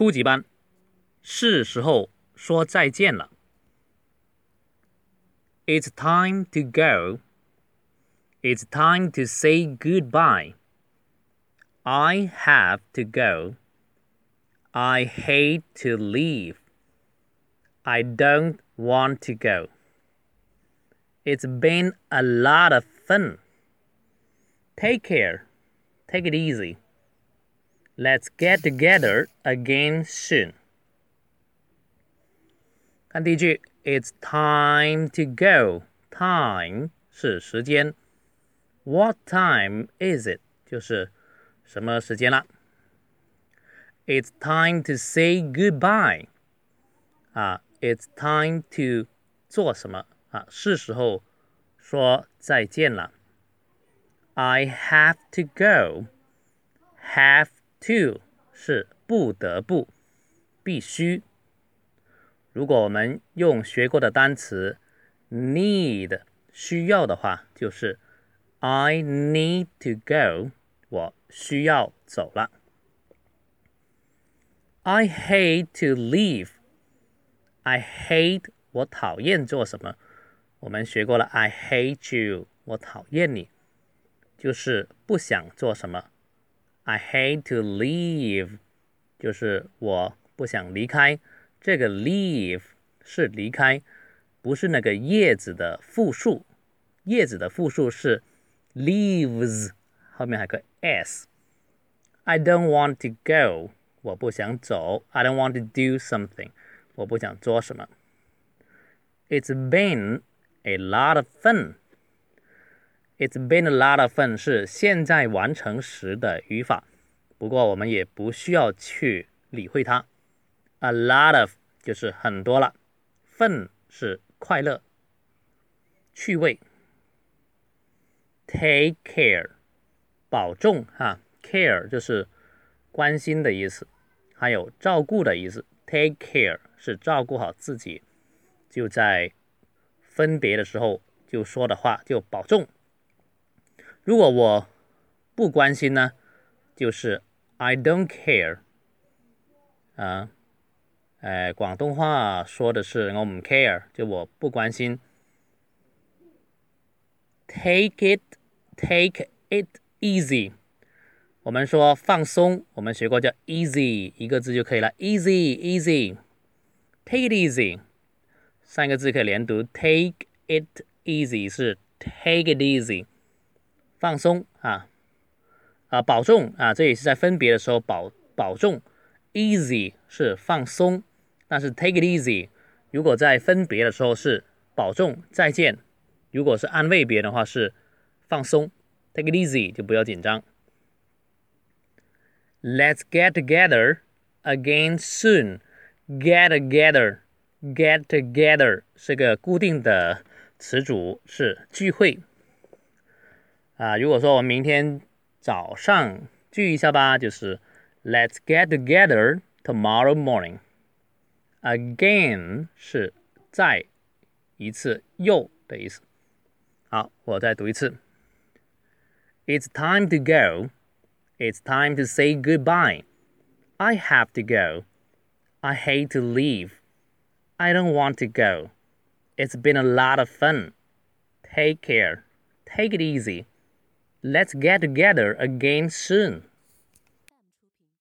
初级班，是时候说再见了。It's time to go. It's time to say goodbye. I have to go. I hate to leave. I don't want to go. It's been a lot of fun. Take care. Take it easy. Let's get together again soon. 看第一句，It's time to go. Time 是时间。What time is it？就是什么时间啦？It's time to say goodbye. 啊，It's time to 做什么啊？是时候说再见了。I have to go. Have to 是不得不，必须。如果我们用学过的单词 need 需要的话，就是 I need to go，我需要走了。I hate to leave。I hate 我讨厌做什么？我们学过了，I hate you，我讨厌你，就是不想做什么。I hate to leave，就是我不想离开。这个 leave 是离开，不是那个叶子的复数。叶子的复数是 leaves，后面还有个 s。I don't want to go，我不想走。I don't want to do something，我不想做什么。It's been a lot of fun。 It's been a lot of fun 是现在完成时的语法，不过我们也不需要去理会它。A lot of 就是很多了，fun 是快乐、趣味。Take care，保重哈，care 就是关心的意思，还有照顾的意思。Take care 是照顾好自己，就在分别的时候就说的话，就保重。如果我不关心呢，就是 I don't care 啊。哎，广东话说的是我唔 care，就我不关心。Take it, take it easy。我们说放松，我们学过叫 easy，一个字就可以了，easy easy。Take it easy，三个字可以连读，take it easy 是 take it easy，放松啊啊，保重啊，这也是在分别的时候保保重，easy 是放松。但是 take it easy，如果在分别的时候是保重再见，如果是安慰别人的话是放松，take it easy 就不要紧张。Let's get together again soon. Get together, get together 是个固定的词组，是聚会。啊，如果说我们明天早上聚一下吧，就是 Let's get together tomorrow morning. Again 是再一次，又的意思。好，我再读一次。It's time to go. It's time to say goodbye. I have to go. I hate to leave. I don't want to go. It's been a lot of fun. Take care. Take it easy. Let's get together again soon.